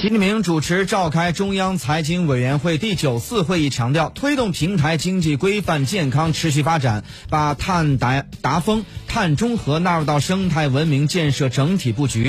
习近平主持召开中央财经委员会第九次会议强调推动平台经济规范健康持续发展把碳达达峰碳中和纳入到生态文明建设整体布局。